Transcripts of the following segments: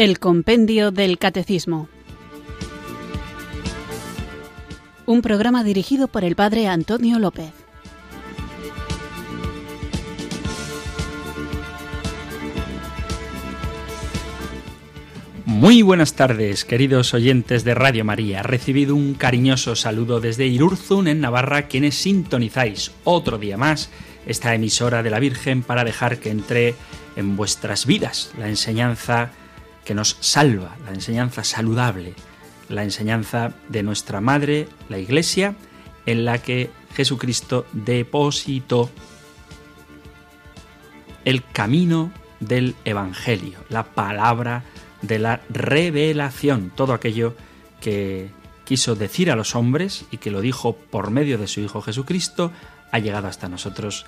El Compendio del Catecismo. Un programa dirigido por el Padre Antonio López. Muy buenas tardes, queridos oyentes de Radio María. Recibido un cariñoso saludo desde Irurzun, en Navarra, quienes sintonizáis otro día más esta emisora de la Virgen para dejar que entre en vuestras vidas la enseñanza que nos salva, la enseñanza saludable, la enseñanza de nuestra Madre, la Iglesia, en la que Jesucristo depositó el camino del Evangelio, la palabra de la revelación, todo aquello que quiso decir a los hombres y que lo dijo por medio de su Hijo Jesucristo, ha llegado hasta nosotros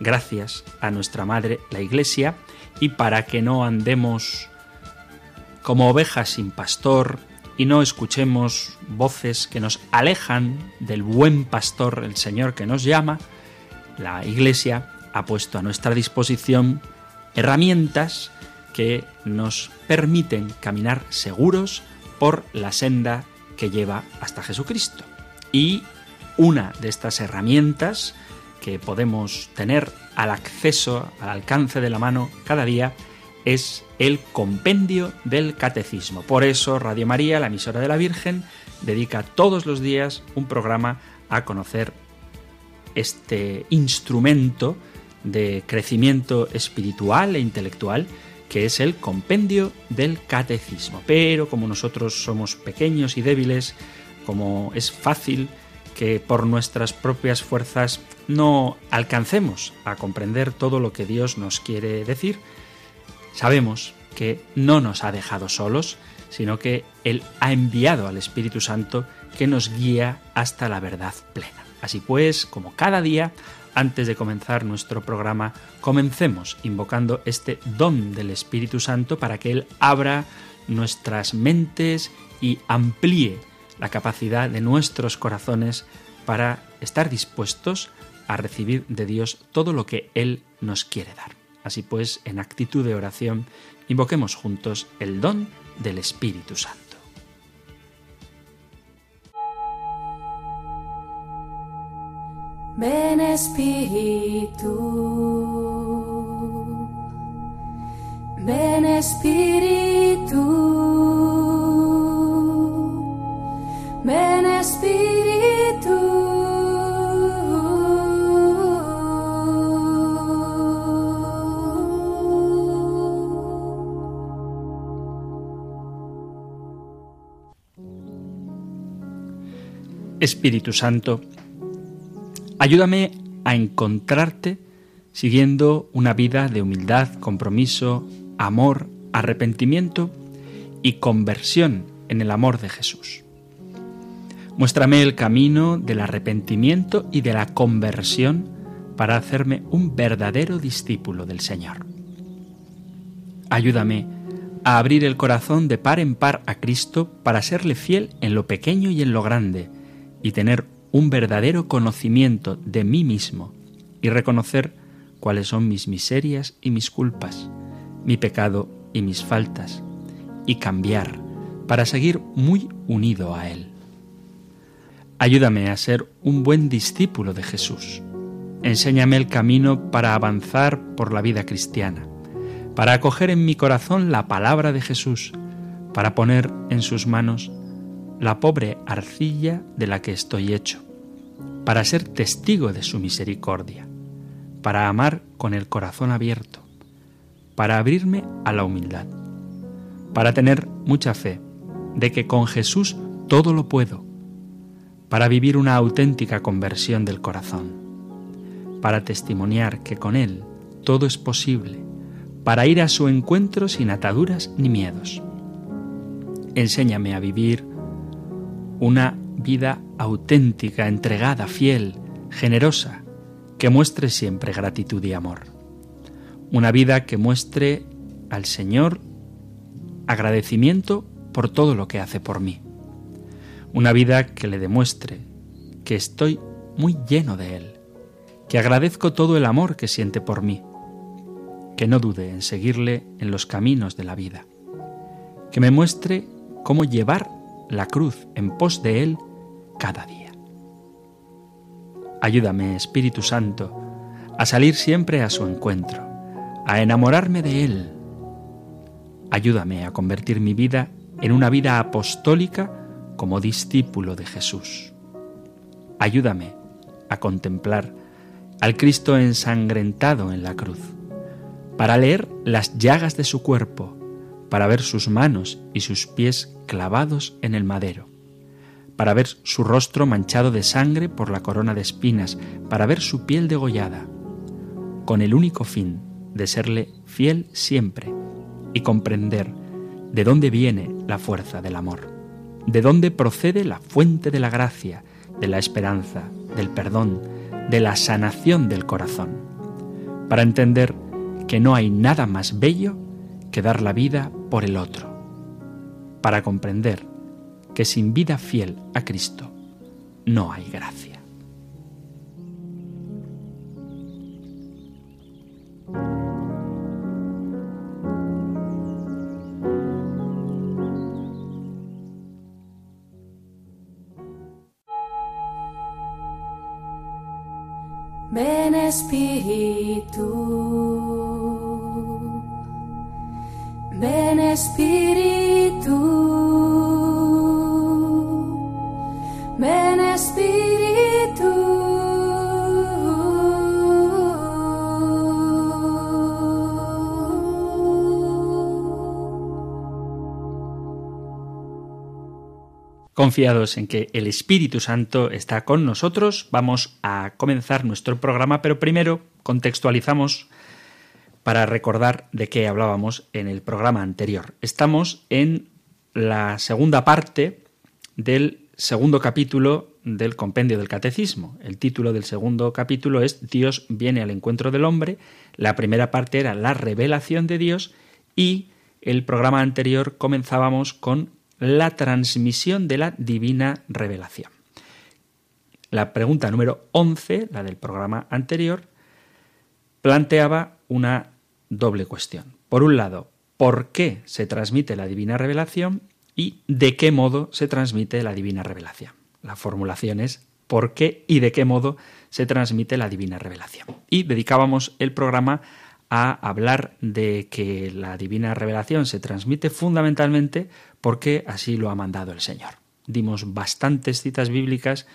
gracias a nuestra Madre, la Iglesia, y para que no andemos como ovejas sin pastor y no escuchemos voces que nos alejan del buen pastor, el Señor que nos llama, la Iglesia ha puesto a nuestra disposición herramientas que nos permiten caminar seguros por la senda que lleva hasta Jesucristo. Y una de estas herramientas que podemos tener al acceso, al alcance de la mano cada día, es el compendio del catecismo. Por eso Radio María, la emisora de la Virgen, dedica todos los días un programa a conocer este instrumento de crecimiento espiritual e intelectual que es el compendio del catecismo. Pero como nosotros somos pequeños y débiles, como es fácil que por nuestras propias fuerzas no alcancemos a comprender todo lo que Dios nos quiere decir, sabemos que no nos ha dejado solos, sino que Él ha enviado al Espíritu Santo que nos guía hasta la verdad plena. Así pues, como cada día, antes de comenzar nuestro programa, comencemos invocando este don del Espíritu Santo para que Él abra nuestras mentes y amplíe la capacidad de nuestros corazones para estar dispuestos a recibir de Dios todo lo que Él nos quiere dar. Así pues, en actitud de oración, invoquemos juntos el don del Espíritu Santo. Ven Espíritu, ven Espíritu, ven Espíritu. Espíritu Santo, ayúdame a encontrarte siguiendo una vida de humildad, compromiso, amor, arrepentimiento y conversión en el amor de Jesús. Muéstrame el camino del arrepentimiento y de la conversión para hacerme un verdadero discípulo del Señor. Ayúdame a abrir el corazón de par en par a Cristo para serle fiel en lo pequeño y en lo grande, y tener un verdadero conocimiento de mí mismo y reconocer cuáles son mis miserias y mis culpas, mi pecado y mis faltas, y cambiar para seguir muy unido a Él. Ayúdame a ser un buen discípulo de Jesús. Enséñame el camino para avanzar por la vida cristiana, para acoger en mi corazón la palabra de Jesús, para poner en sus manos la pobre arcilla de la que estoy hecho, para ser testigo de su misericordia, para amar con el corazón abierto, para abrirme a la humildad, para tener mucha fe de que con Jesús todo lo puedo, para vivir una auténtica conversión del corazón, para testimoniar que con Él todo es posible, para ir a su encuentro sin ataduras ni miedos. Enséñame a vivir una vida auténtica, entregada, fiel, generosa, que muestre siempre gratitud y amor. Una vida que muestre al Señor agradecimiento por todo lo que hace por mí. Una vida que le demuestre que estoy muy lleno de Él, que agradezco todo el amor que siente por mí, que no dude en seguirle en los caminos de la vida, que me muestre cómo llevar la cruz en pos de Él cada día. Ayúdame, Espíritu Santo, a salir siempre a su encuentro, a enamorarme de Él. Ayúdame a convertir mi vida en una vida apostólica como discípulo de Jesús. Ayúdame a contemplar al Cristo ensangrentado en la cruz, para leer las llagas de su cuerpo, para ver sus manos y sus pies clavados en el madero, para ver su rostro manchado de sangre por la corona de espinas, para ver su piel degollada, con el único fin de serle fiel siempre y comprender de dónde viene la fuerza del amor, de dónde procede la fuente de la gracia, de la esperanza, del perdón, de la sanación del corazón, para entender que no hay nada más bello que dar la vida por el otro, para comprender que sin vida fiel a Cristo no hay gracia. Ven Espíritu, ven Espíritu. Confiados en que el Espíritu Santo está con nosotros, vamos a comenzar nuestro programa, pero primero contextualizamos para recordar de qué hablábamos en el programa anterior. Estamos en la segunda parte del segundo capítulo del compendio del catecismo. El título del segundo capítulo es Dios viene al encuentro del hombre. La primera parte era la revelación de Dios y el programa anterior comenzábamos con la transmisión de la divina revelación. La pregunta número 11, la del programa anterior, planteaba una doble cuestión. Por un lado, ¿por qué se transmite la divina revelación? y de qué modo se transmite la divina revelación. La formulación es ¿por qué y de qué modo se transmite la divina revelación? Y dedicábamos el programa a hablar de que la divina revelación se transmite fundamentalmente porque así lo ha mandado el Señor. Dimos bastantes citas bíblicas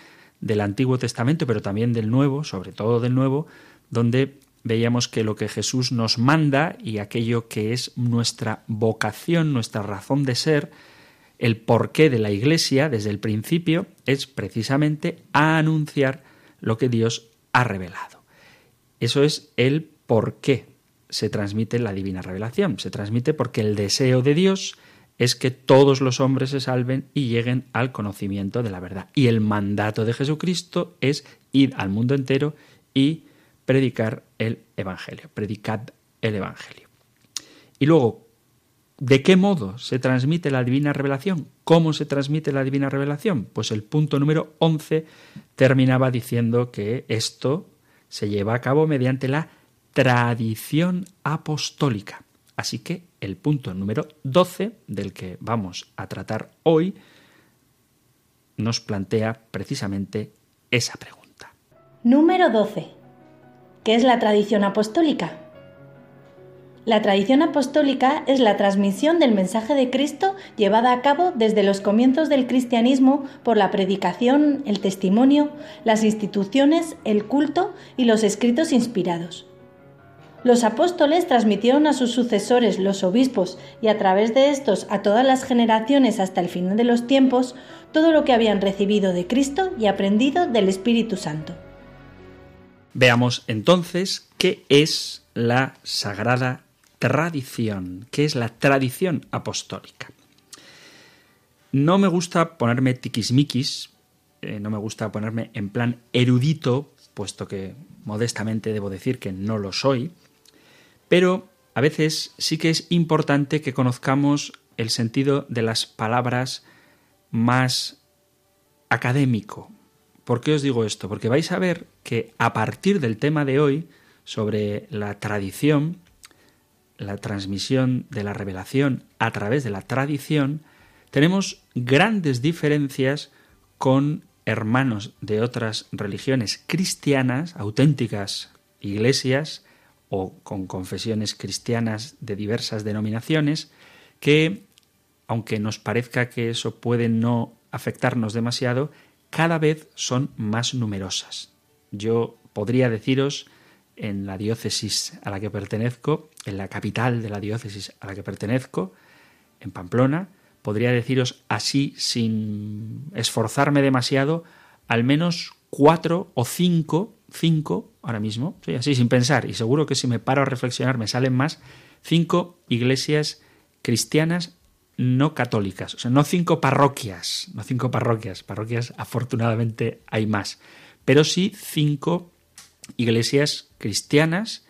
del Antiguo Testamento, pero también del Nuevo, sobre todo del Nuevo, donde veíamos que lo que Jesús nos manda y aquello que es nuestra vocación, nuestra razón de ser, el porqué de la Iglesia desde el principio es precisamente a anunciar lo que Dios ha revelado. Eso es el por qué se transmite la divina revelación. Se transmite porque el deseo de Dios es que todos los hombres se salven y lleguen al conocimiento de la verdad. Y el mandato de Jesucristo es ir al mundo entero y predicar el Evangelio, predicad el Evangelio. Y luego, ¿De qué modo se transmite la divina revelación? ¿Cómo se transmite la divina revelación? Pues el punto número 11 terminaba diciendo que esto se lleva a cabo mediante la tradición apostólica. Así que el punto número 12 del que vamos a tratar hoy nos plantea precisamente esa pregunta. Número 12. ¿Qué es la tradición apostólica? La tradición apostólica es la transmisión del mensaje de Cristo llevada a cabo desde los comienzos del cristianismo por la predicación, el testimonio, las instituciones, el culto y los escritos inspirados. Los apóstoles transmitieron a sus sucesores, los obispos, y a través de estos a todas las generaciones hasta el final de los tiempos, todo lo que habían recibido de Cristo y aprendido del Espíritu Santo. Veamos entonces qué es la Sagrada tradición, que es la tradición apostólica. No me gusta ponerme tiquismiquis, eh, no me gusta ponerme en plan erudito, puesto que modestamente debo decir que no lo soy, pero a veces sí que es importante que conozcamos el sentido de las palabras más académico. ¿Por qué os digo esto? Porque vais a ver que a partir del tema de hoy, sobre la tradición, la transmisión de la revelación a través de la tradición, tenemos grandes diferencias con hermanos de otras religiones cristianas, auténticas iglesias o con confesiones cristianas de diversas denominaciones, que, aunque nos parezca que eso puede no afectarnos demasiado, cada vez son más numerosas. Yo podría deciros en la diócesis a la que pertenezco, en la capital de la diócesis a la que pertenezco, en Pamplona, podría deciros así, sin esforzarme demasiado, al menos cuatro o cinco, cinco ahora mismo, así sin pensar, y seguro que si me paro a reflexionar me salen más, cinco iglesias cristianas no católicas, o sea, no cinco parroquias, no cinco parroquias, parroquias afortunadamente hay más, pero sí cinco iglesias cristianas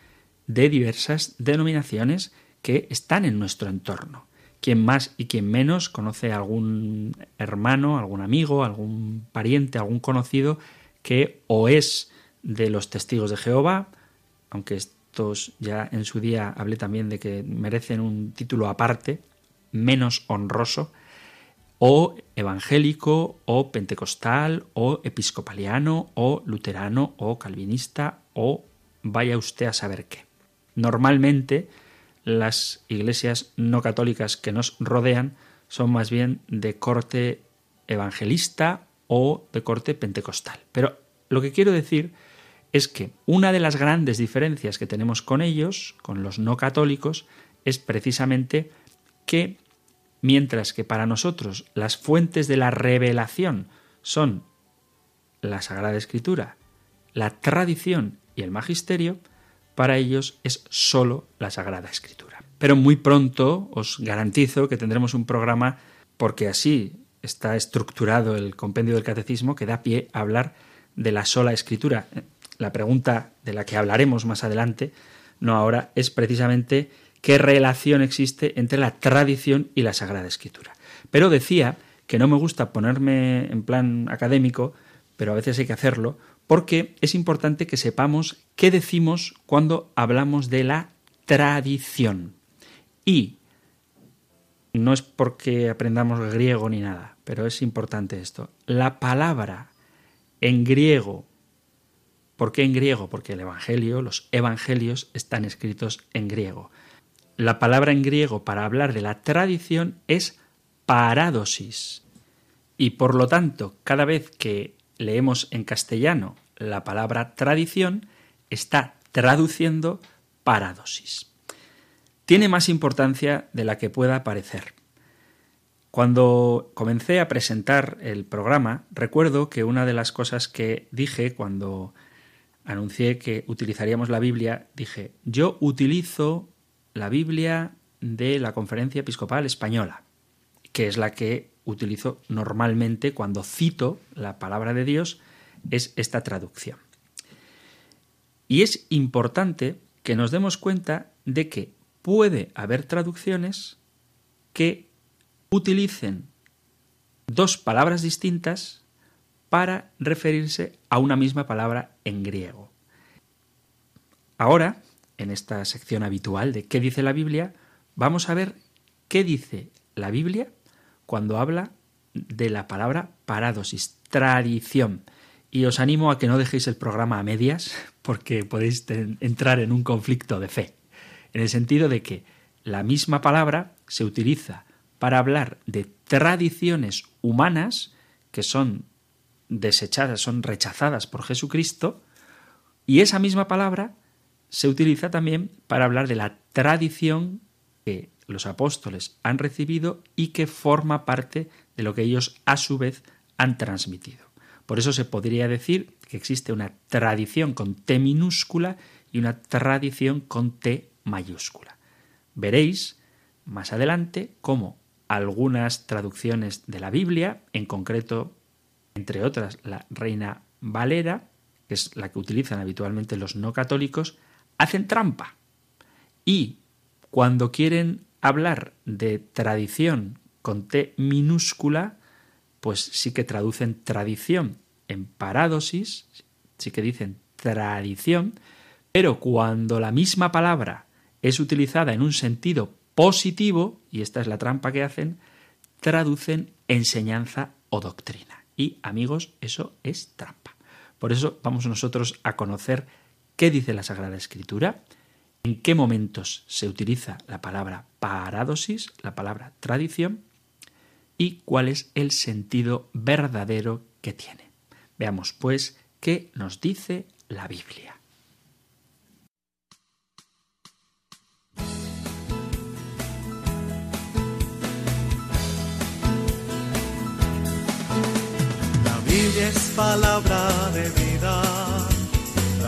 de diversas denominaciones que están en nuestro entorno. Quien más y quien menos conoce a algún hermano, algún amigo, algún pariente, algún conocido que o es de los testigos de Jehová, aunque estos ya en su día hablé también de que merecen un título aparte, menos honroso, o evangélico, o pentecostal, o episcopaliano, o luterano, o calvinista, o vaya usted a saber qué. Normalmente las iglesias no católicas que nos rodean son más bien de corte evangelista o de corte pentecostal. Pero lo que quiero decir es que una de las grandes diferencias que tenemos con ellos, con los no católicos, es precisamente que mientras que para nosotros las fuentes de la revelación son la Sagrada Escritura, la tradición y el magisterio, para ellos es sólo la Sagrada Escritura. Pero muy pronto os garantizo que tendremos un programa, porque así está estructurado el compendio del catecismo, que da pie a hablar de la sola Escritura. La pregunta de la que hablaremos más adelante, no ahora, es precisamente qué relación existe entre la tradición y la Sagrada Escritura. Pero decía que no me gusta ponerme en plan académico, pero a veces hay que hacerlo, porque es importante que sepamos qué decimos cuando hablamos de la tradición. Y no es porque aprendamos griego ni nada, pero es importante esto. La palabra en griego, ¿por qué en griego? Porque el Evangelio, los Evangelios están escritos en griego. La palabra en griego para hablar de la tradición es paradosis. Y por lo tanto, cada vez que leemos en castellano la palabra tradición, está traduciendo paradosis. Tiene más importancia de la que pueda parecer. Cuando comencé a presentar el programa, recuerdo que una de las cosas que dije cuando anuncié que utilizaríamos la Biblia, dije, yo utilizo la Biblia de la Conferencia Episcopal Española, que es la que utilizo normalmente cuando cito la palabra de Dios, es esta traducción. Y es importante que nos demos cuenta de que puede haber traducciones que utilicen dos palabras distintas para referirse a una misma palabra en griego. Ahora en esta sección habitual de ¿qué dice la Biblia? Vamos a ver qué dice la Biblia cuando habla de la palabra paradosis, tradición. Y os animo a que no dejéis el programa a medias porque podéis entrar en un conflicto de fe. En el sentido de que la misma palabra se utiliza para hablar de tradiciones humanas que son desechadas, son rechazadas por Jesucristo, y esa misma palabra se utiliza también para hablar de la tradición que los apóstoles han recibido y que forma parte de lo que ellos a su vez han transmitido. Por eso se podría decir que existe una tradición con T minúscula y una tradición con T mayúscula. Veréis más adelante cómo algunas traducciones de la Biblia, en concreto, entre otras, la Reina Valera, que es la que utilizan habitualmente los no católicos, hacen trampa. Y cuando quieren hablar de tradición con T minúscula, pues sí que traducen tradición en paradosis, sí que dicen tradición, pero cuando la misma palabra es utilizada en un sentido positivo, y esta es la trampa que hacen, traducen enseñanza o doctrina. Y amigos, eso es trampa. Por eso vamos nosotros a conocer qué dice la Sagrada Escritura, en qué momentos se utiliza la palabra paradosis, la palabra tradición, y cuál es el sentido verdadero que tiene. Veamos, pues, qué nos dice la Biblia. La Biblia es palabra de vida,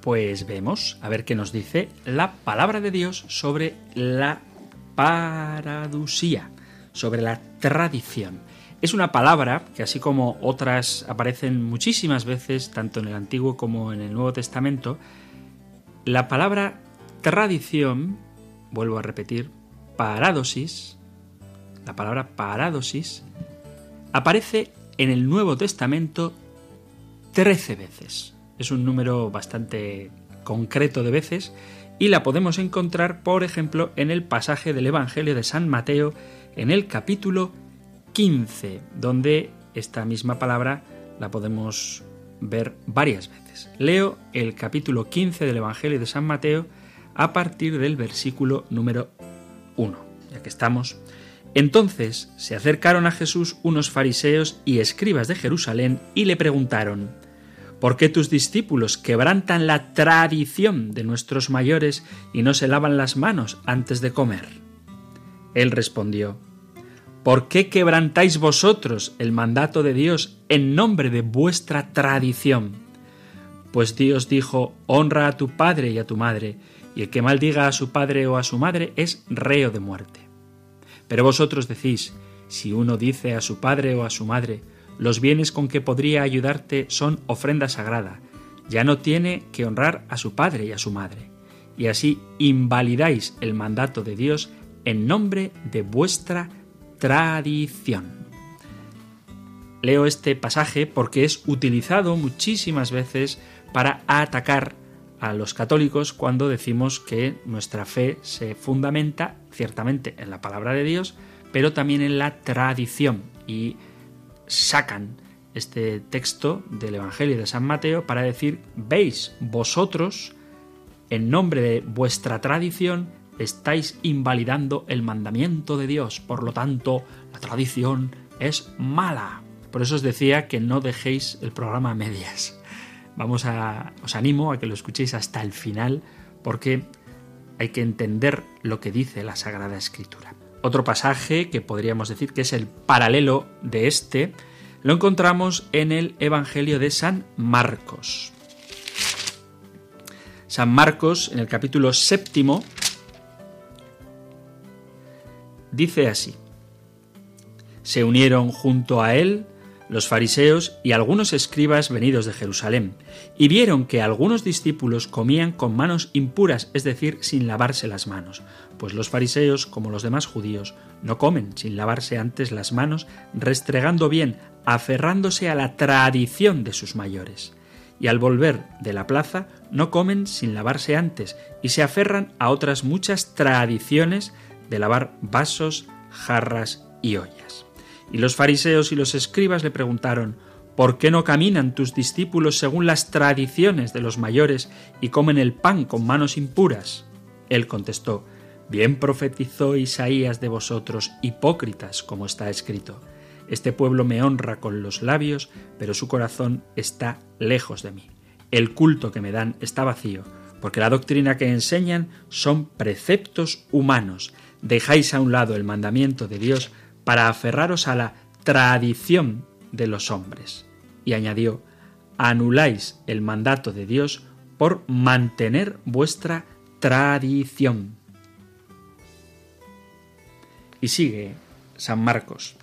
Pues vemos, a ver qué nos dice la palabra de Dios sobre la paradusía, sobre la tradición. Es una palabra que así como otras aparecen muchísimas veces, tanto en el Antiguo como en el Nuevo Testamento, la palabra tradición, vuelvo a repetir, paradosis, la palabra paradosis, aparece en el Nuevo Testamento 13 veces. Es un número bastante concreto de veces y la podemos encontrar, por ejemplo, en el pasaje del Evangelio de San Mateo, en el capítulo 15, donde esta misma palabra la podemos ver varias veces. Leo el capítulo 15 del Evangelio de San Mateo a partir del versículo número 1, ya que estamos. Entonces se acercaron a Jesús unos fariseos y escribas de Jerusalén y le preguntaron, ¿por qué tus discípulos quebrantan la tradición de nuestros mayores y no se lavan las manos antes de comer? Él respondió, ¿Por qué quebrantáis vosotros el mandato de Dios en nombre de vuestra tradición? Pues Dios dijo, honra a tu padre y a tu madre, y el que maldiga a su padre o a su madre es reo de muerte. Pero vosotros decís, si uno dice a su padre o a su madre, los bienes con que podría ayudarte son ofrenda sagrada, ya no tiene que honrar a su padre y a su madre, y así invalidáis el mandato de Dios en nombre de vuestra tradición. Leo este pasaje porque es utilizado muchísimas veces para atacar a los católicos cuando decimos que nuestra fe se fundamenta ciertamente en la palabra de Dios, pero también en la tradición y sacan este texto del Evangelio de San Mateo para decir, veis, vosotros, en nombre de vuestra tradición, estáis invalidando el mandamiento de Dios. Por lo tanto, la tradición es mala. Por eso os decía que no dejéis el programa a medias. Vamos a os animo a que lo escuchéis hasta el final porque hay que entender lo que dice la Sagrada Escritura. Otro pasaje que podríamos decir que es el paralelo de este lo encontramos en el Evangelio de San Marcos. San Marcos, en el capítulo séptimo, dice así, se unieron junto a él los fariseos y algunos escribas venidos de Jerusalén, y vieron que algunos discípulos comían con manos impuras, es decir, sin lavarse las manos, pues los fariseos, como los demás judíos, no comen sin lavarse antes las manos, restregando bien, aferrándose a la tradición de sus mayores. Y al volver de la plaza, no comen sin lavarse antes, y se aferran a otras muchas tradiciones de lavar vasos, jarras y ollas. Y los fariseos y los escribas le preguntaron, ¿por qué no caminan tus discípulos según las tradiciones de los mayores y comen el pan con manos impuras? Él contestó, Bien profetizó Isaías de vosotros, hipócritas, como está escrito. Este pueblo me honra con los labios, pero su corazón está lejos de mí. El culto que me dan está vacío, porque la doctrina que enseñan son preceptos humanos, dejáis a un lado el mandamiento de Dios para aferraros a la tradición de los hombres. Y añadió, anuláis el mandato de Dios por mantener vuestra tradición. Y sigue San Marcos.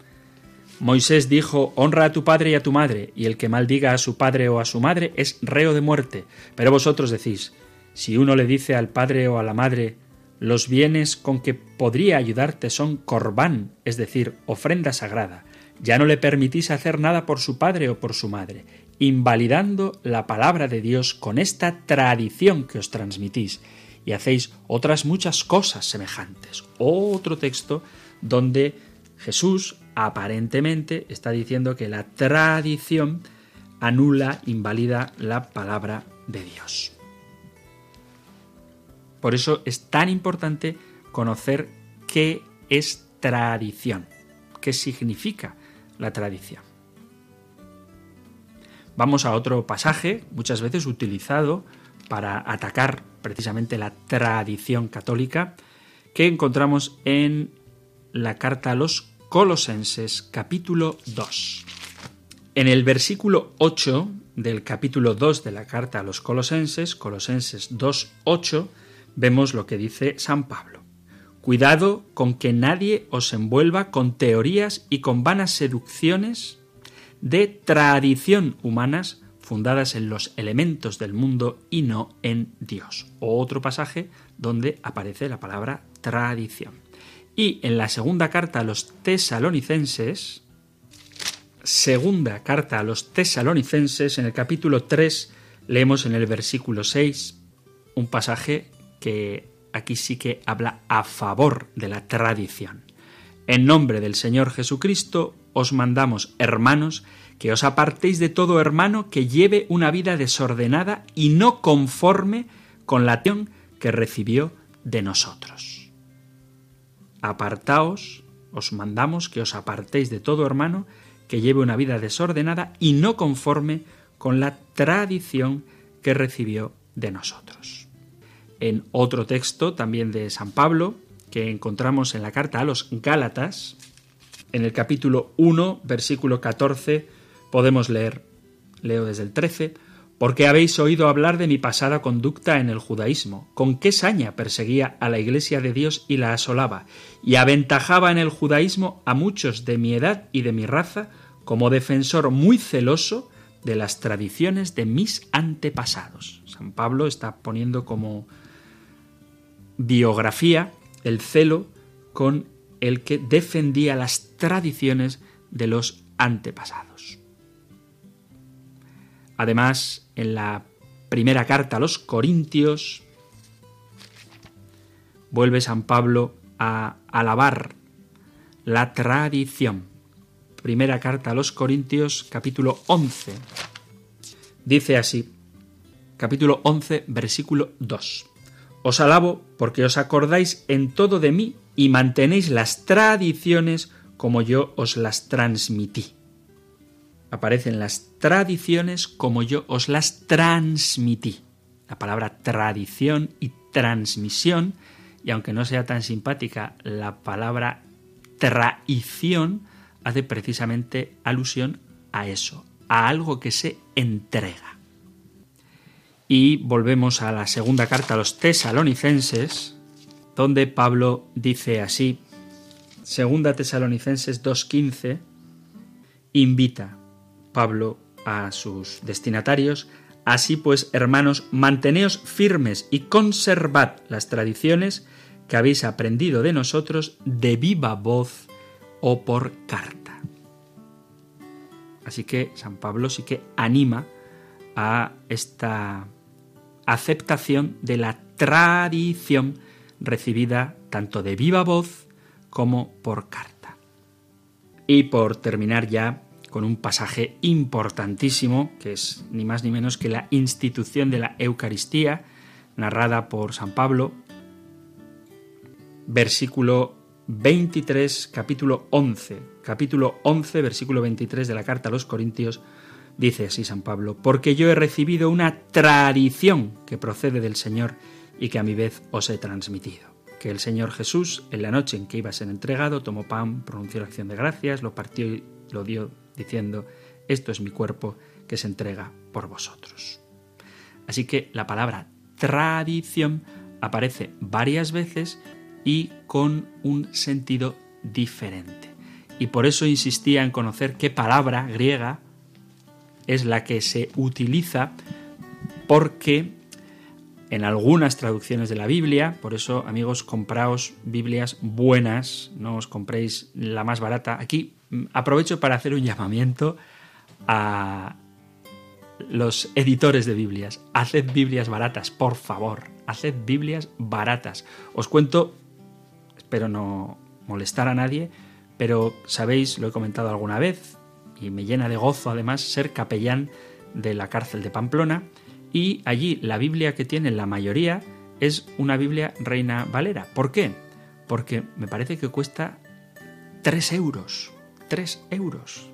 Moisés dijo, honra a tu padre y a tu madre, y el que maldiga a su padre o a su madre es reo de muerte. Pero vosotros decís, si uno le dice al padre o a la madre, los bienes con que podría ayudarte son corbán, es decir, ofrenda sagrada, ya no le permitís hacer nada por su padre o por su madre, invalidando la palabra de Dios con esta tradición que os transmitís, y hacéis otras muchas cosas semejantes. Otro texto donde Jesús aparentemente está diciendo que la tradición anula, invalida la palabra de Dios. Por eso es tan importante conocer qué es tradición, qué significa la tradición. Vamos a otro pasaje, muchas veces utilizado para atacar precisamente la tradición católica, que encontramos en la carta a los Colosenses capítulo 2. En el versículo 8 del capítulo 2 de la carta a los Colosenses, Colosenses 2.8, vemos lo que dice San Pablo. Cuidado con que nadie os envuelva con teorías y con vanas seducciones de tradición humanas fundadas en los elementos del mundo y no en Dios. Otro pasaje donde aparece la palabra tradición. Y en la segunda carta a los tesalonicenses, segunda carta a los tesalonicenses, en el capítulo 3, leemos en el versículo 6 un pasaje que aquí sí que habla a favor de la tradición. En nombre del Señor Jesucristo os mandamos, hermanos, que os apartéis de todo hermano que lleve una vida desordenada y no conforme con la acción que recibió de nosotros. Apartaos, os mandamos que os apartéis de todo hermano que lleve una vida desordenada y no conforme con la tradición que recibió de nosotros. En otro texto también de San Pablo, que encontramos en la carta a los Gálatas, en el capítulo 1, versículo 14, podemos leer, leo desde el 13, porque habéis oído hablar de mi pasada conducta en el judaísmo, con qué saña perseguía a la iglesia de Dios y la asolaba, y aventajaba en el judaísmo a muchos de mi edad y de mi raza, como defensor muy celoso de las tradiciones de mis antepasados. San Pablo está poniendo como biografía el celo con el que defendía las tradiciones de los antepasados. Además, en la primera carta a los Corintios, vuelve San Pablo a alabar la tradición. Primera carta a los Corintios, capítulo 11. Dice así, capítulo 11, versículo 2. Os alabo porque os acordáis en todo de mí y mantenéis las tradiciones como yo os las transmití aparecen las tradiciones como yo os las transmití. La palabra tradición y transmisión, y aunque no sea tan simpática, la palabra traición hace precisamente alusión a eso, a algo que se entrega. Y volvemos a la segunda carta a los tesalonicenses, donde Pablo dice así, segunda tesalonicenses 2.15, invita, Pablo a sus destinatarios, Así pues, hermanos, manteneos firmes y conservad las tradiciones que habéis aprendido de nosotros de viva voz o por carta. Así que San Pablo sí que anima a esta aceptación de la tradición recibida tanto de viva voz como por carta. Y por terminar ya, con un pasaje importantísimo, que es ni más ni menos que la institución de la Eucaristía, narrada por San Pablo, versículo 23, capítulo 11, capítulo 11, versículo 23 de la carta a los Corintios, dice así San Pablo, porque yo he recibido una tradición que procede del Señor y que a mi vez os he transmitido. Que el Señor Jesús, en la noche en que iba a ser entregado, tomó pan, pronunció la acción de gracias, lo partió y lo dio diciendo, esto es mi cuerpo que se entrega por vosotros. Así que la palabra tradición aparece varias veces y con un sentido diferente. y por eso insistía en conocer qué palabra griega es la que se utiliza porque en algunas traducciones de la Biblia, por eso amigos, compraos Biblias buenas, no os compréis la más barata. Aquí mm, aprovecho para hacer un llamamiento a los editores de Biblias. Haced Biblias baratas, por favor. Haced Biblias baratas. Os cuento, espero no molestar a nadie, pero sabéis, lo he comentado alguna vez, y me llena de gozo además ser capellán de la cárcel de Pamplona, y allí la Biblia que tiene la mayoría es una Biblia Reina Valera. ¿Por qué? Porque me parece que cuesta 3 euros. 3 euros.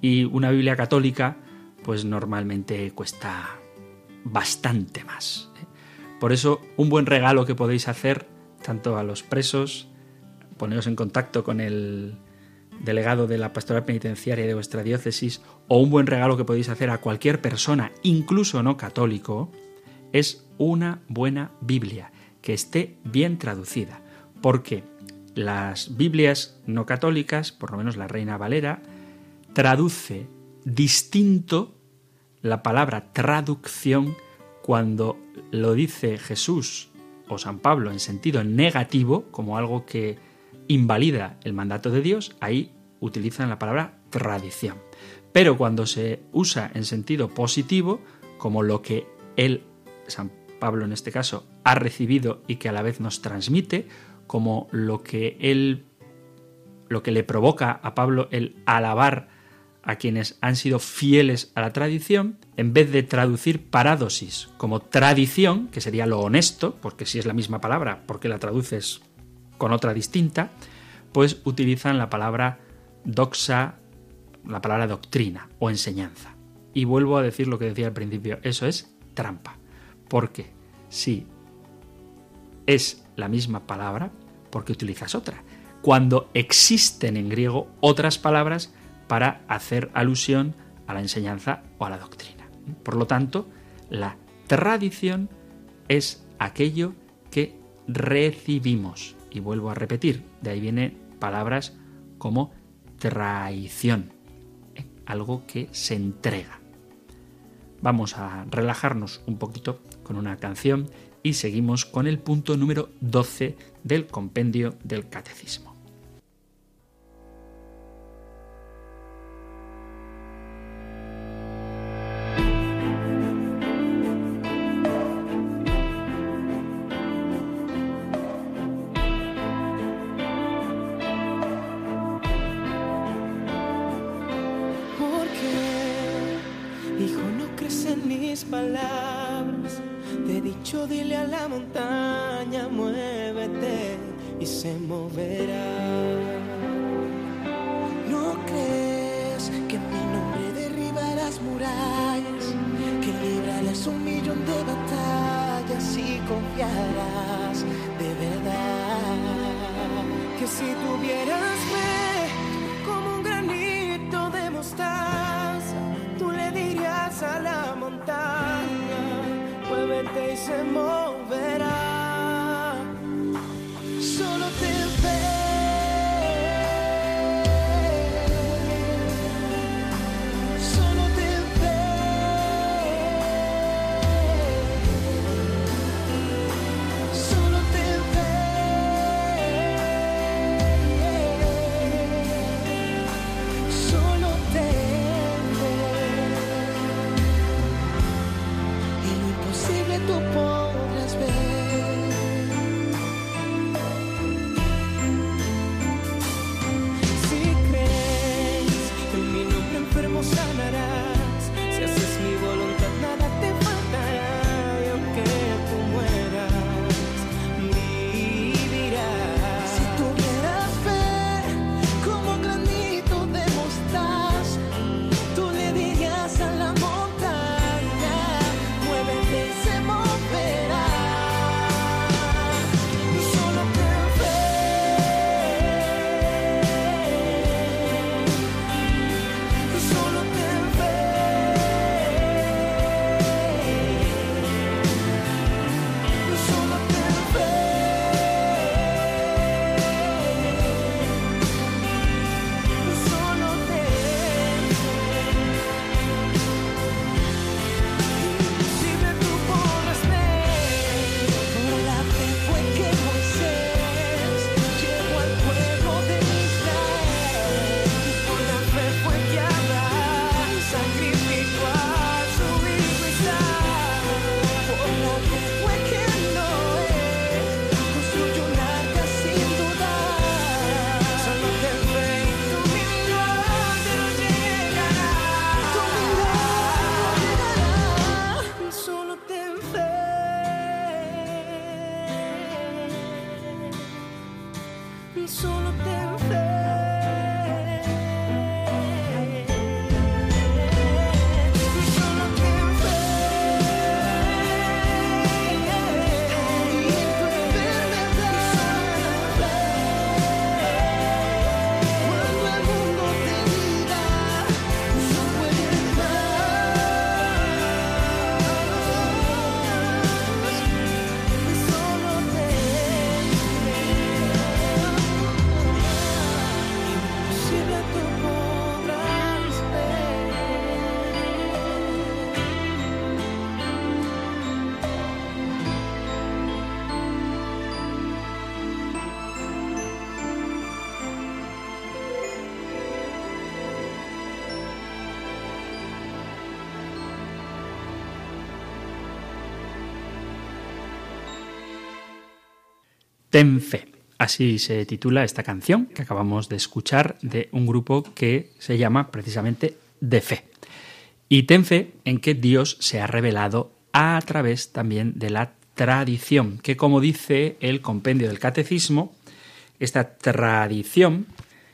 Y una Biblia católica, pues normalmente cuesta bastante más. ¿eh? Por eso, un buen regalo que podéis hacer, tanto a los presos, poneros en contacto con el delegado de la pastoral penitenciaria de vuestra diócesis o un buen regalo que podéis hacer a cualquier persona, incluso no católico, es una buena Biblia, que esté bien traducida. Porque las Biblias no católicas, por lo menos la Reina Valera, traduce distinto la palabra traducción cuando lo dice Jesús o San Pablo en sentido negativo, como algo que invalida el mandato de Dios, ahí utilizan la palabra tradición. Pero cuando se usa en sentido positivo, como lo que él, San Pablo en este caso, ha recibido y que a la vez nos transmite, como lo que él, lo que le provoca a Pablo el alabar a quienes han sido fieles a la tradición, en vez de traducir paradosis como tradición, que sería lo honesto, porque si es la misma palabra, porque la traduces con otra distinta, pues utilizan la palabra doxa, la palabra doctrina o enseñanza. Y vuelvo a decir lo que decía al principio, eso es trampa. Porque si es la misma palabra, porque utilizas otra? Cuando existen en griego otras palabras para hacer alusión a la enseñanza o a la doctrina. Por lo tanto, la tradición es aquello que recibimos y vuelvo a repetir, de ahí vienen palabras como traición, ¿eh? algo que se entrega. Vamos a relajarnos un poquito con una canción y seguimos con el punto número 12 del compendio del catecismo. mis palabras. Te he dicho, dile a la montaña, muévete y se moverá. ¿No crees que mi nombre derribarás murallas? Que librarás un millón de batallas y confiarás de verdad. Que si tuvieras fe vete y se muere. Ten fe. Así se titula esta canción que acabamos de escuchar de un grupo que se llama precisamente De Fe. Y ten fe en que Dios se ha revelado a través también de la tradición, que como dice el compendio del catecismo, esta tradición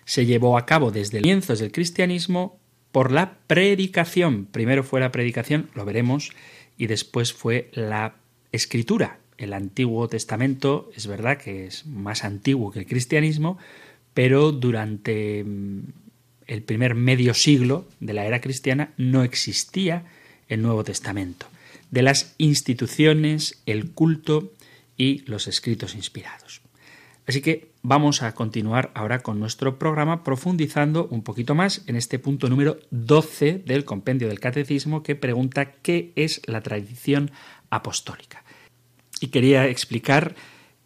se llevó a cabo desde el comienzos del cristianismo por la predicación. Primero fue la predicación, lo veremos, y después fue la escritura, el Antiguo Testamento es verdad que es más antiguo que el cristianismo, pero durante mm, el primer medio siglo de la era cristiana no existía el Nuevo Testamento, de las instituciones, el culto y los escritos inspirados. Así que vamos a continuar ahora con nuestro programa profundizando un poquito más en este punto número 12 del compendio del catecismo que pregunta qué es la tradición apostólica y quería explicar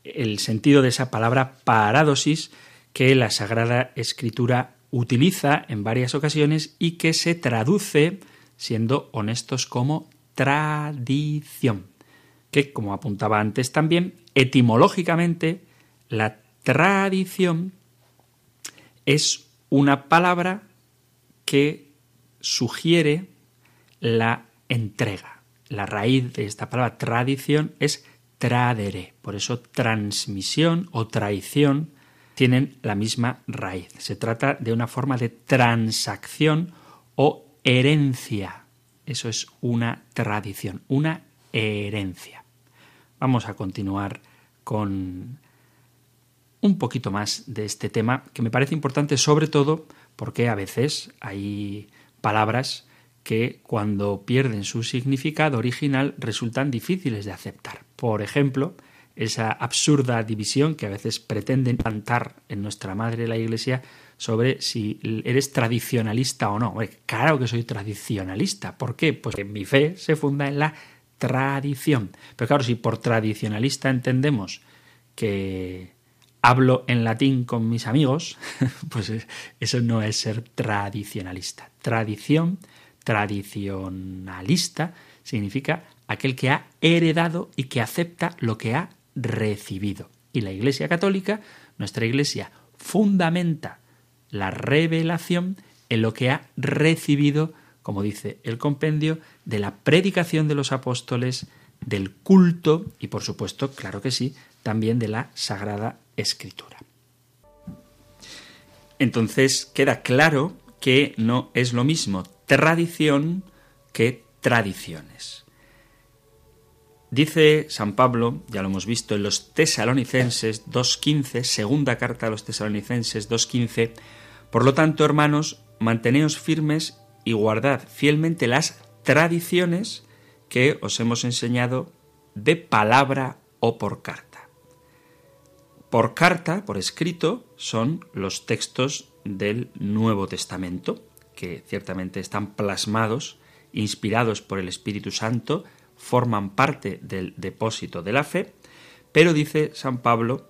el sentido de esa palabra paradosis que la Sagrada Escritura utiliza en varias ocasiones y que se traduce, siendo honestos, como tradición, que, como apuntaba antes también, etimológicamente, la tradición es una palabra que sugiere la entrega. La raíz de esta palabra tradición es tradere. Por eso transmisión o traición tienen la misma raíz. Se trata de una forma de transacción o herencia. Eso es una tradición, una herencia. Vamos a continuar con un poquito más de este tema que me parece importante sobre todo porque a veces hay palabras que cuando pierden su significado original resultan difíciles de aceptar. Por ejemplo, esa absurda división que a veces pretenden plantar en nuestra madre la Iglesia sobre si eres tradicionalista o no. claro que soy tradicionalista. ¿Por qué? Pues que mi fe se funda en la tradición. Pero claro, si por tradicionalista entendemos que hablo en latín con mis amigos, pues eso no es ser tradicionalista. Tradición Tradicionalista significa aquel que ha heredado y que acepta lo que ha recibido. Y la Iglesia Católica, nuestra Iglesia, fundamenta la revelación en lo que ha recibido, como dice el compendio, de la predicación de los apóstoles, del culto y, por supuesto, claro que sí, también de la Sagrada Escritura. Entonces queda claro que no es lo mismo tradición que tradiciones. Dice San Pablo, ya lo hemos visto en los tesalonicenses 2.15, segunda carta a los tesalonicenses 2.15, por lo tanto, hermanos, manteneos firmes y guardad fielmente las tradiciones que os hemos enseñado de palabra o por carta. Por carta, por escrito, son los textos del Nuevo Testamento que ciertamente están plasmados, inspirados por el Espíritu Santo, forman parte del depósito de la fe, pero dice San Pablo,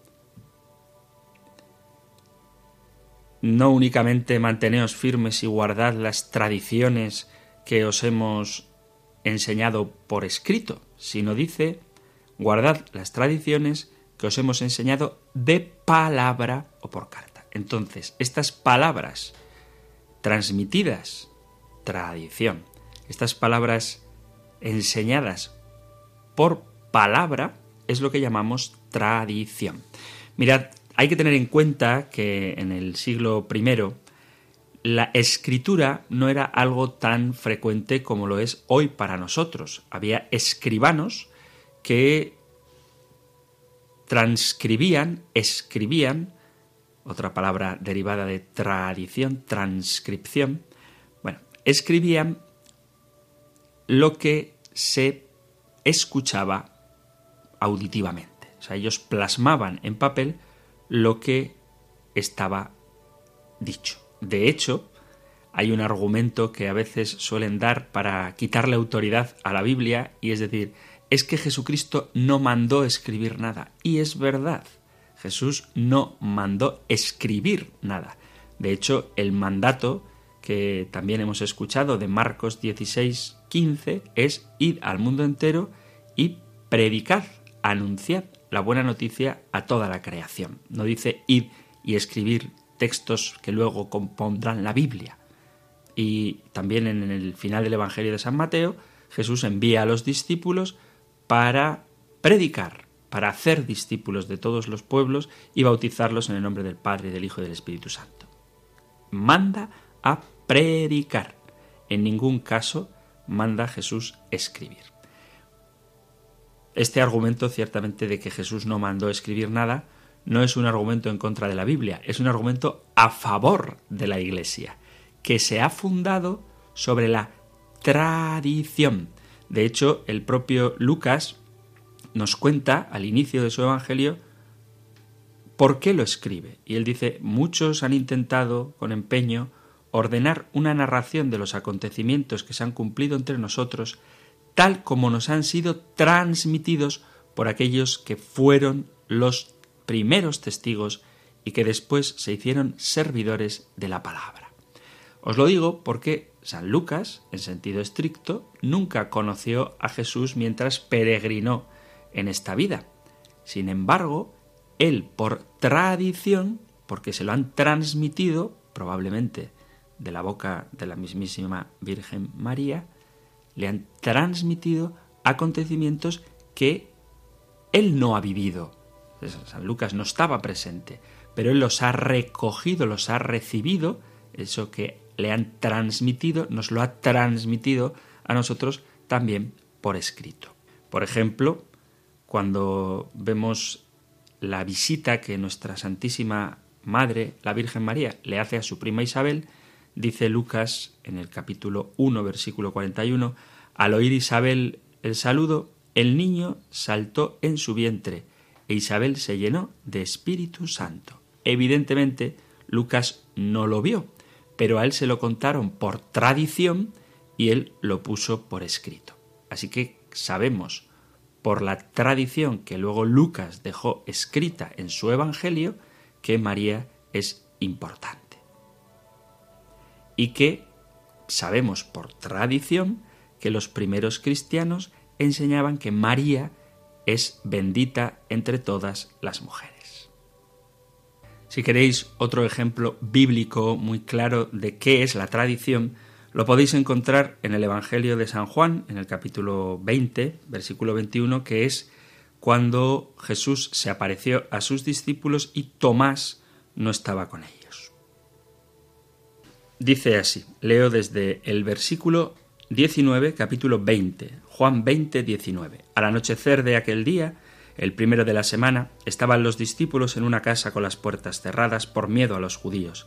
no únicamente manteneos firmes y guardad las tradiciones que os hemos enseñado por escrito, sino dice, guardad las tradiciones que os hemos enseñado de palabra o por carta. Entonces, estas palabras transmitidas, tradición. Estas palabras enseñadas por palabra es lo que llamamos tradición. Mirad, Hay que tener en cuenta que en el siglo I la escritura no era algo tan frecuente como lo es hoy para nosotros. Había escribanos que transcribían, escribían, otra palabra derivada de tradición, transcripción, bueno, escribían lo que se escuchaba auditivamente. O sea, ellos plasmaban en papel lo que estaba dicho. De hecho, hay un argumento que a veces suelen dar para quitarle autoridad a la Biblia y es decir, es que Jesucristo no mandó escribir nada. Y es verdad, Jesús no mandó escribir nada. De hecho, el mandato que también hemos escuchado de Marcos 16, 15 es ir al mundo entero y predicad, anunciad la buena noticia a toda la creación. No dice ir y escribir textos que luego compondrán la Biblia. Y también en el final del Evangelio de San Mateo, Jesús envía a los discípulos para predicar, para hacer discípulos de todos los pueblos y bautizarlos en el nombre del Padre, del Hijo y del Espíritu Santo. Manda a predicar. En ningún caso manda Jesús escribir. Este argumento, ciertamente, de que Jesús no mandó escribir nada, no es un argumento en contra de la Biblia, es un argumento a favor de la Iglesia, que se ha fundado sobre la tradición. De hecho, el propio Lucas nos cuenta al inicio de su Evangelio por qué lo escribe. Y él dice, muchos han intentado con empeño ordenar una narración de los acontecimientos que se han cumplido entre nosotros, tal como nos han sido transmitidos por aquellos que fueron los primeros testigos y que después se hicieron servidores de la palabra. Os lo digo porque San Lucas, en sentido estricto, nunca conoció a Jesús mientras peregrinó en esta vida. Sin embargo, él por tradición, porque se lo han transmitido, probablemente de la boca de la mismísima Virgen María, le han transmitido acontecimientos que él no ha vivido. San Lucas no estaba presente, pero él los ha recogido, los ha recibido, eso que le han transmitido, nos lo ha transmitido a nosotros también por escrito. Por ejemplo, cuando vemos la visita que nuestra Santísima Madre, la Virgen María, le hace a su prima Isabel, Dice Lucas en el capítulo 1, versículo 41, al oír Isabel el saludo, el niño saltó en su vientre e Isabel se llenó de Espíritu Santo. Evidentemente, Lucas no lo vio, pero a él se lo contaron por tradición y él lo puso por escrito. Así que sabemos por la tradición que luego Lucas dejó escrita en su Evangelio que María es importante y que sabemos por tradición que los primeros cristianos enseñaban que María es bendita entre todas las mujeres. Si queréis otro ejemplo bíblico muy claro de qué es la tradición, lo podéis encontrar en el Evangelio de San Juan, en el capítulo 20, versículo 21, que es cuando Jesús se apareció a sus discípulos y Tomás no estaba con ellos. Dice así, leo desde el versículo 19, capítulo 20, Juan 20, 19. Al anochecer de aquel día, el primero de la semana, estaban los discípulos en una casa con las puertas cerradas por miedo a los judíos.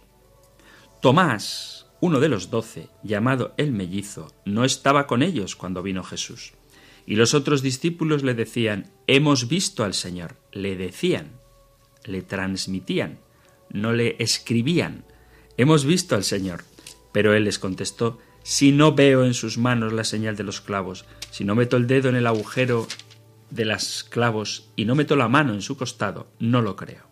Tomás, uno de los doce, llamado el mellizo, no estaba con ellos cuando vino Jesús. Y los otros discípulos le decían, Hemos visto al Señor. Le decían, le transmitían, no le escribían. Hemos visto al Señor. Pero él les contestó, si no veo en sus manos la señal de los clavos, si no meto el dedo en el agujero de los clavos y no meto la mano en su costado, no lo creo.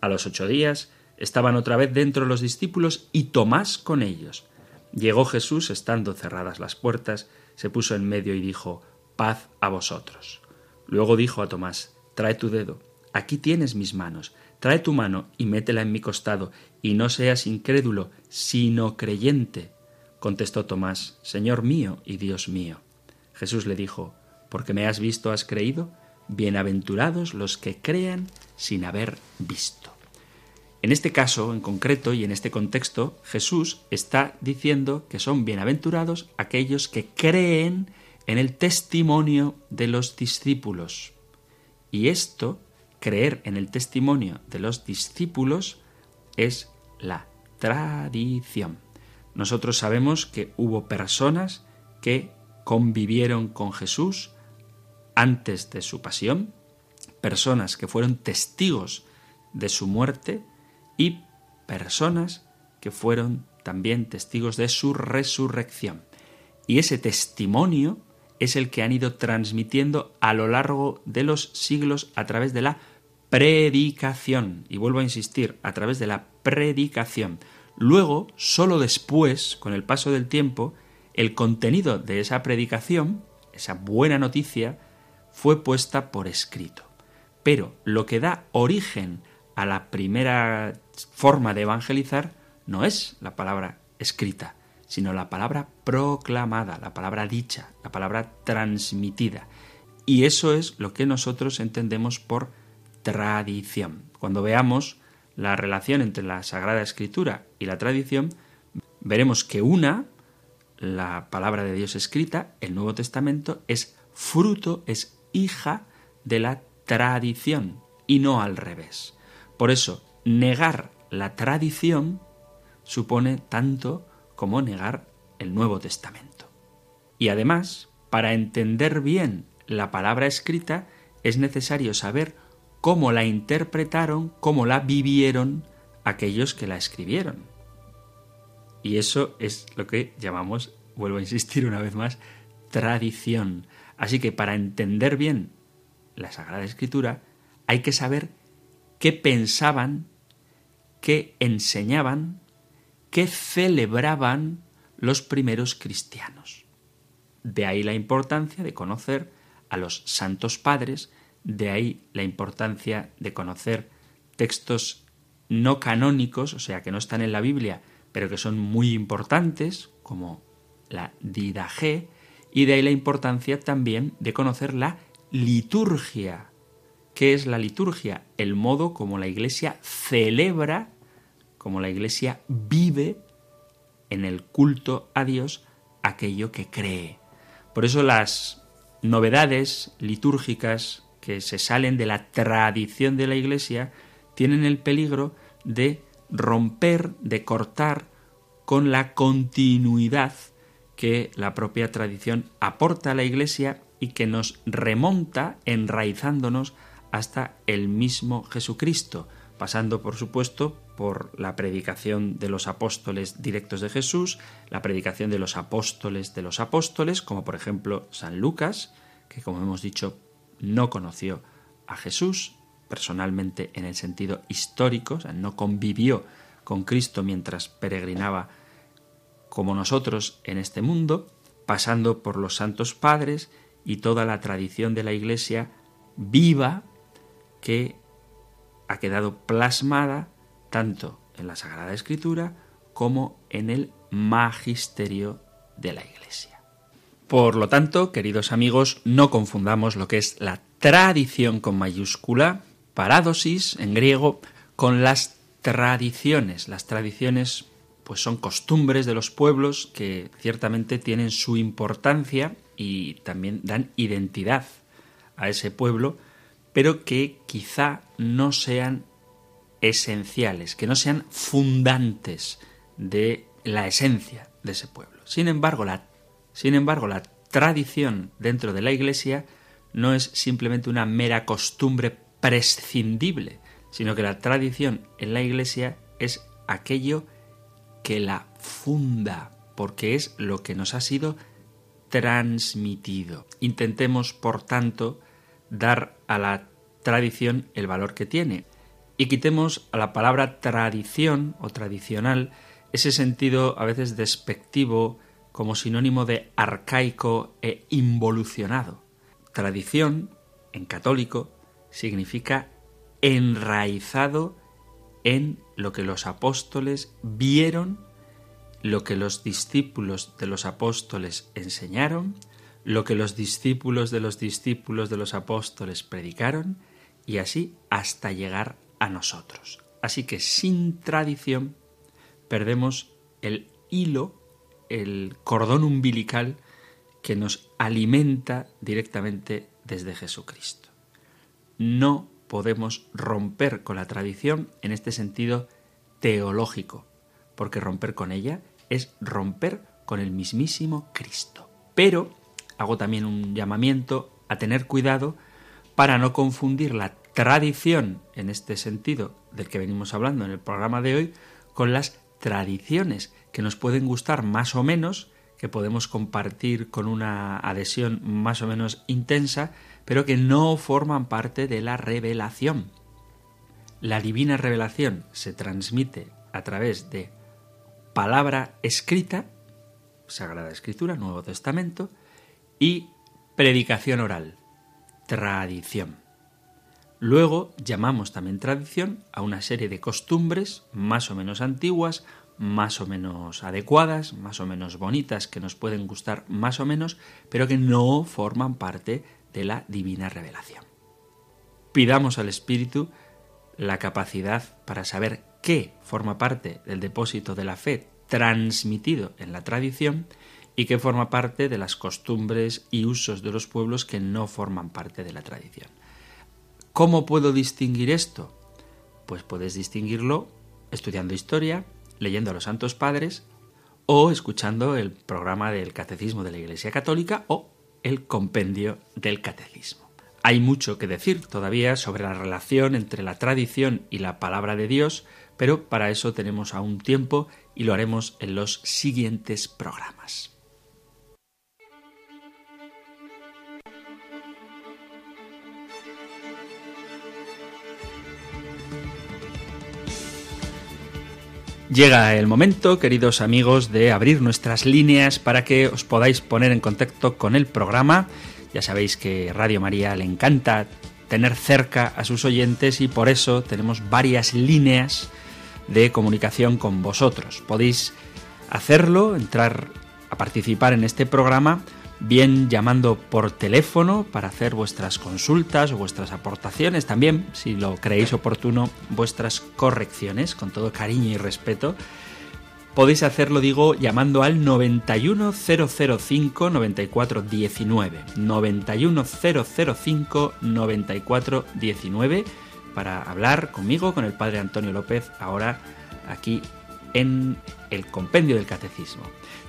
A los ocho días estaban otra vez dentro los discípulos y Tomás con ellos. Llegó Jesús, estando cerradas las puertas, se puso en medio y dijo, paz a vosotros. Luego dijo a Tomás, trae tu dedo, aquí tienes mis manos, trae tu mano y métela en mi costado, y no seas incrédulo, sino creyente. Contestó Tomás, Señor mío y Dios mío. Jesús le dijo, porque me has visto, has creído, bienaventurados los que crean sin haber visto. En este caso, en concreto y en este contexto, Jesús está diciendo que son bienaventurados aquellos que creen en el testimonio de los discípulos. Y esto, creer en el testimonio de los discípulos, es la tradición. Nosotros sabemos que hubo personas que convivieron con Jesús antes de su pasión, personas que fueron testigos de su muerte y personas que fueron también testigos de su resurrección. Y ese testimonio es el que han ido transmitiendo a lo largo de los siglos a través de la predicación. Y vuelvo a insistir, a través de la predicación. Luego, solo después, con el paso del tiempo, el contenido de esa predicación, esa buena noticia, fue puesta por escrito. Pero lo que da origen a la primera forma de evangelizar no es la palabra escrita, sino la palabra proclamada, la palabra dicha, la palabra transmitida. Y eso es lo que nosotros entendemos por tradición. Cuando veamos la relación entre la Sagrada Escritura y la tradición, veremos que una, la palabra de Dios escrita, el Nuevo Testamento, es fruto, es hija de la tradición y no al revés. Por eso, negar la tradición supone tanto como negar el Nuevo Testamento. Y además, para entender bien la palabra escrita, es necesario saber cómo la interpretaron, cómo la vivieron aquellos que la escribieron. Y eso es lo que llamamos, vuelvo a insistir una vez más, tradición. Así que para entender bien la Sagrada Escritura hay que saber qué pensaban, qué enseñaban, qué celebraban los primeros cristianos. De ahí la importancia de conocer a los santos padres, de ahí la importancia de conocer textos no canónicos, o sea, que no están en la Biblia, pero que son muy importantes, como la Didaje, y de ahí la importancia también de conocer la liturgia. ¿Qué es la liturgia? El modo como la Iglesia celebra, como la Iglesia vive en el culto a Dios aquello que cree. Por eso las novedades litúrgicas que se salen de la tradición de la Iglesia tienen el peligro de romper, de cortar con la continuidad que la propia tradición aporta a la Iglesia y que nos remonta enraizándonos hasta el mismo Jesucristo, pasando por supuesto por la predicación de los apóstoles directos de Jesús, la predicación de los apóstoles de los apóstoles, como por ejemplo San Lucas, que como hemos dicho no conoció a Jesús personalmente en el sentido histórico, o sea, no convivió con Cristo mientras peregrinaba como nosotros en este mundo, pasando por los santos padres y toda la tradición de la Iglesia viva que ha quedado plasmada tanto en la Sagrada Escritura como en el magisterio de la Iglesia. Por lo tanto, queridos amigos, no confundamos lo que es la tradición con mayúscula, paradosis en griego, con las tradiciones. Las tradiciones pues son costumbres de los pueblos que ciertamente tienen su importancia y también dan identidad a ese pueblo, pero que quizá no sean esenciales, que no sean fundantes de la esencia de ese pueblo. Sin embargo, la, sin embargo, la tradición dentro de la Iglesia no es simplemente una mera costumbre prescindible, sino que la tradición en la Iglesia es aquello que la funda, porque es lo que nos ha sido transmitido. Intentemos, por tanto, dar a la tradición el valor que tiene. y quitemos a la palabra tradición o tradicional ese sentido a veces despectivo como sinónimo de arcaico e involucionado. Tradición, en católico, significa enraizado en lo que los apóstoles vieron, lo que los discípulos de los apóstoles enseñaron, lo que los discípulos de los discípulos de los apóstoles predicaron, y así hasta llegar a nosotros. Así que sin tradición perdemos el hilo, el cordón umbilical que nos alimenta directamente desde Jesucristo. No podemos romper con la tradición en este sentido teológico, porque romper con ella es romper con el mismísimo Cristo. Pero hago también un llamamiento a tener cuidado para no confundir la tradición en este sentido del que venimos hablando en el programa de hoy con las tradiciones que nos pueden gustar más o menos, que podemos compartir con una adhesión más o menos intensa, pero que no forman parte de la revelación. La divina revelación se transmite a través de palabra escrita, Sagrada Escritura, Nuevo Testamento, y predicación oral, tradición. Luego llamamos también tradición a una serie de costumbres más o menos antiguas, más o menos adecuadas, más o menos bonitas, que nos pueden gustar más o menos, pero que no forman parte de la divina revelación. Pidamos al Espíritu la capacidad para saber qué forma parte del depósito de la fe transmitido en la tradición y qué forma parte de las costumbres y usos de los pueblos que no forman parte de la tradición. ¿Cómo puedo distinguir esto? Pues puedes distinguirlo estudiando historia, leyendo a los santos padres o escuchando el programa del Catecismo de la Iglesia Católica o el compendio del catecismo. Hay mucho que decir todavía sobre la relación entre la tradición y la palabra de Dios, pero para eso tenemos aún tiempo y lo haremos en los siguientes programas. Llega el momento, queridos amigos, de abrir nuestras líneas para que os podáis poner en contacto con el programa. Ya sabéis que Radio María le encanta tener cerca a sus oyentes y por eso tenemos varias líneas de comunicación con vosotros. Podéis hacerlo, entrar a participar en este programa bien llamando por teléfono para hacer vuestras consultas o vuestras aportaciones, también, si lo creéis oportuno, vuestras correcciones, con todo cariño y respeto. Podéis hacerlo, digo, llamando al 91005 9419. 91005 9419 para hablar conmigo, con el padre Antonio López, ahora aquí en el compendio del catecismo.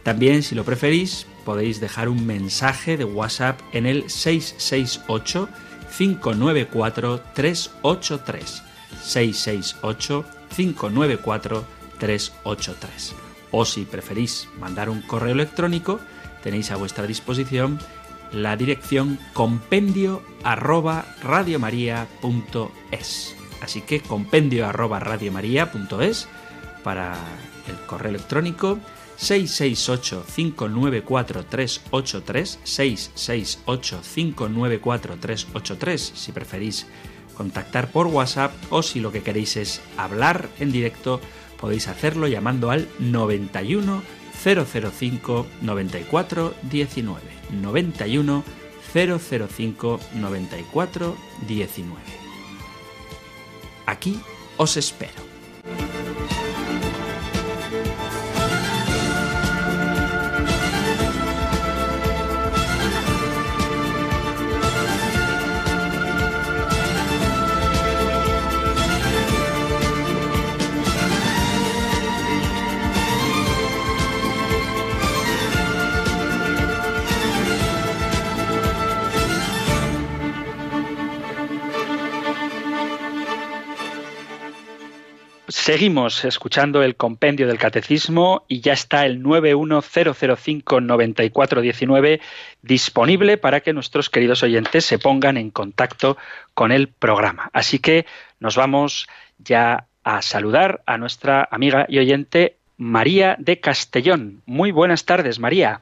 También, si lo preferís, podéis dejar un mensaje de WhatsApp en el 668 594 383. 668 594 383. O si preferís mandar un correo electrónico, tenéis a vuestra disposición la dirección compendio arroba radiomaria.es. Así que compendio arroba radiomaria.es para el correo electrónico 668-594-383, 668-594-383, si preferís contactar por WhatsApp o si lo que queréis es hablar en directo, podéis hacerlo llamando al 91 005 94 19. 91 005 94 19. Aquí os espero. Seguimos escuchando el compendio del catecismo y ya está el 910059419 disponible para que nuestros queridos oyentes se pongan en contacto con el programa. Así que nos vamos ya a saludar a nuestra amiga y oyente María de Castellón. Muy buenas tardes, María.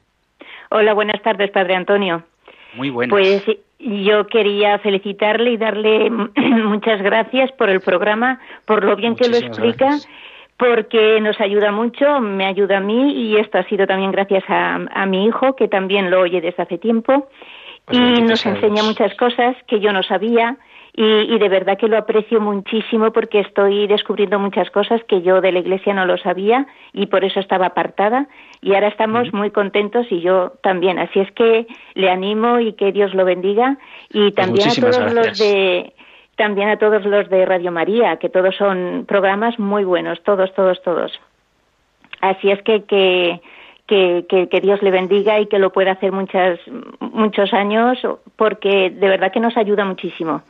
Hola, buenas tardes, Padre Antonio. Muy buenas. Pues yo quería felicitarle y darle muchas gracias por el programa, por lo bien que lo explica, porque nos ayuda mucho, me ayuda a mí y esto ha sido también gracias a, a mi hijo, que también lo oye desde hace tiempo. Pues y nos enseña muchas cosas que yo no sabía y, y de verdad que lo aprecio muchísimo porque estoy descubriendo muchas cosas que yo de la iglesia no lo sabía y por eso estaba apartada y ahora estamos muy contentos y yo también. Así es que le animo y que Dios lo bendiga y también a Pues todos los de también a todos los de Radio María, que todos son programas muy buenos, todos, todos, todos. Así es que que, que, que, que Dios le bendiga y que lo pueda hacer muchas, muchos años, porque de verdad que nos ayuda muchísimo.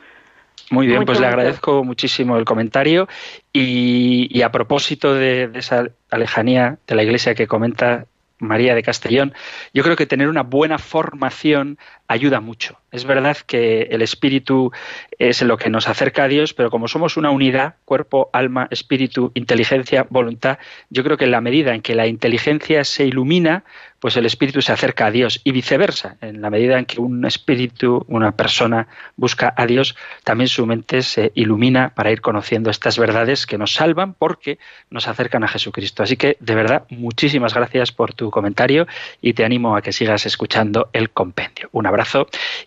Muy bien, Mucho, pues le mucho. agradezco muchísimo el comentario y, y a propósito de, de esa lejanía de la iglesia que comenta María de Castellón, yo creo que tener una buena formación ayuda mucho. Es verdad que el espíritu es lo que nos acerca a Dios, pero como somos una unidad, cuerpo, alma, espíritu, inteligencia, voluntad, yo creo que en la medida en que la inteligencia se ilumina, pues el espíritu se acerca a Dios y viceversa. En la medida en que un espíritu, una persona busca a Dios, también su mente se ilumina para ir conociendo estas verdades que nos salvan porque nos acercan a Jesucristo. Así que, de verdad, muchísimas gracias por tu comentario y te animo a que sigas escuchando el compendio. Un abrazo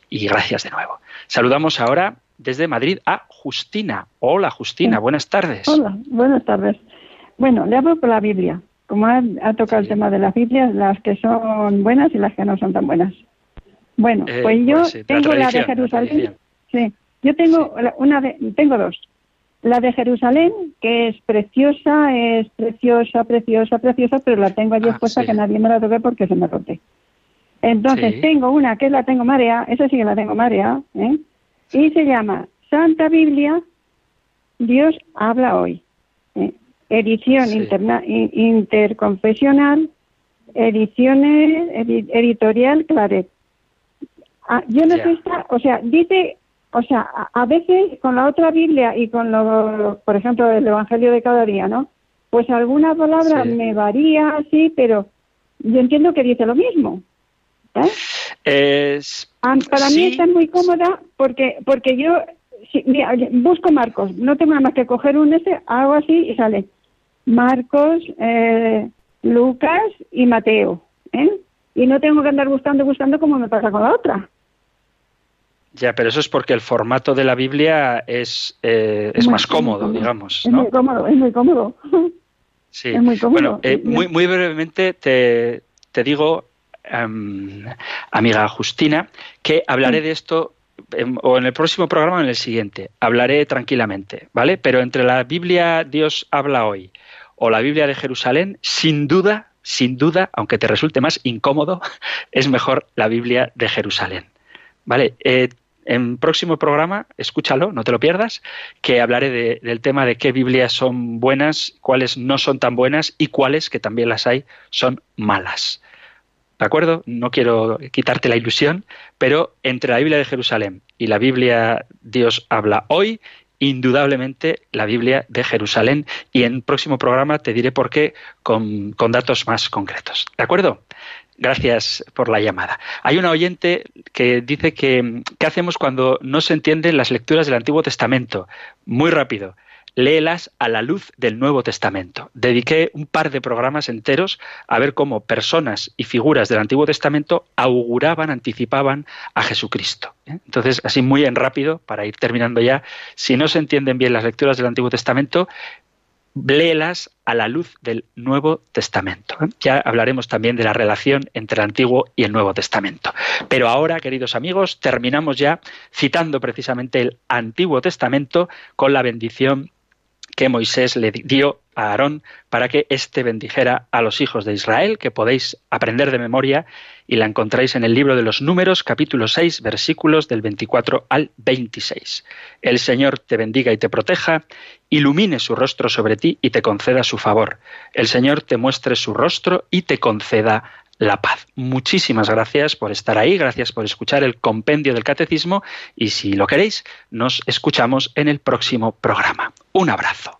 y gracias de nuevo. Saludamos ahora desde Madrid a Justina. Hola, Justina, buenas tardes. Hola, buenas tardes. Bueno, le hablo por la Biblia. Como ha, ha tocado el tema de las Biblias, las que son buenas y las que no son tan buenas. Bueno, Eh, pues yo pues sí, tengo la, de la Jerusalén. Sí, yo tengo una de, tengo dos. La de Jerusalén, que es preciosa, es preciosa, preciosa, preciosa, pero la tengo allí Ah, expuesta que nadie me la toque porque se me rompe. Entonces tengo una que la tengo marea, esa sí que la tengo marea, ¿eh? y se llama Santa Biblia, Dios habla hoy. ¿eh? Edición Sí. interna- in- interconfesional, ediciones, edi- editorial Claret. Ah, yo no sé esta, o sea, dice, o sea, a, a veces con la otra Biblia y con lo, por ejemplo, el Evangelio de cada día, ¿no? Pues alguna palabra Sí. me varía así, pero yo entiendo que dice lo mismo. ¿eh? Es- Ah, Para Sí. mí está muy cómoda porque porque yo si- mira, busco Marcos, no tengo nada más que coger un ese, hago así y sale Marcos, eh, Lucas y Mateo, ¿eh? Y no tengo que andar buscando, buscando como me pasa con la otra. Ya, pero eso es porque el formato de la Biblia es, eh, es Muy- más cómodo, cómodo. digamos, Es ¿no? muy cómodo, es muy cómodo. Sí. es muy cómodo. Bueno, eh, muy, muy brevemente te, te digo, amiga Justina, que hablaré de esto em, o en el próximo programa o en el siguiente. Hablaré tranquilamente, ¿vale? Pero entre la Biblia Dios habla hoy o la Biblia de Jerusalén, sin duda, sin duda, aunque te resulte más incómodo, es mejor la Biblia de Jerusalén. ¿Vale? Eh, en próximo programa, escúchalo, no te lo pierdas, que hablaré de- del tema de qué Biblias son buenas, cuáles no son tan buenas y cuáles, que también las hay, son malas. ¿De acuerdo? No quiero quitarte la ilusión, pero entre la Biblia de Jerusalén y la Biblia Dios habla hoy, indudablemente la Biblia de Jerusalén. Y en el próximo programa te diré por qué con, datos más concretos. ¿De acuerdo? Gracias por la llamada. Hay una oyente que dice que qué hacemos cuando no se entienden las lecturas del Antiguo Testamento. Muy rápido. Léelas a la luz del Nuevo Testamento. Dediqué un par de programas enteros a ver cómo personas y figuras del Antiguo Testamento auguraban, anticipaban a Jesucristo. ¿eh? Entonces, así muy en rápido, para ir terminando ya, si no se entienden bien las lecturas del Antiguo Testamento, léelas a la luz del Nuevo Testamento. ¿eh? Ya hablaremos también de la relación entre el Antiguo y el Nuevo Testamento. Pero ahora, queridos amigos, terminamos ya citando precisamente el Antiguo Testamento con la bendición que Moisés le dio a Aarón para que éste bendijera a los hijos de Israel, que podéis aprender de memoria y la encontráis en el libro de los números, capítulo 6, versículos del 24 al 26. El Señor te bendiga y te proteja, ilumine su rostro sobre ti y te conceda su favor. El Señor te muestre su rostro y te conceda la paz. Muchísimas gracias por estar ahí, gracias por escuchar el compendio del catecismo y si lo queréis, nos escuchamos en el próximo programa. Un abrazo.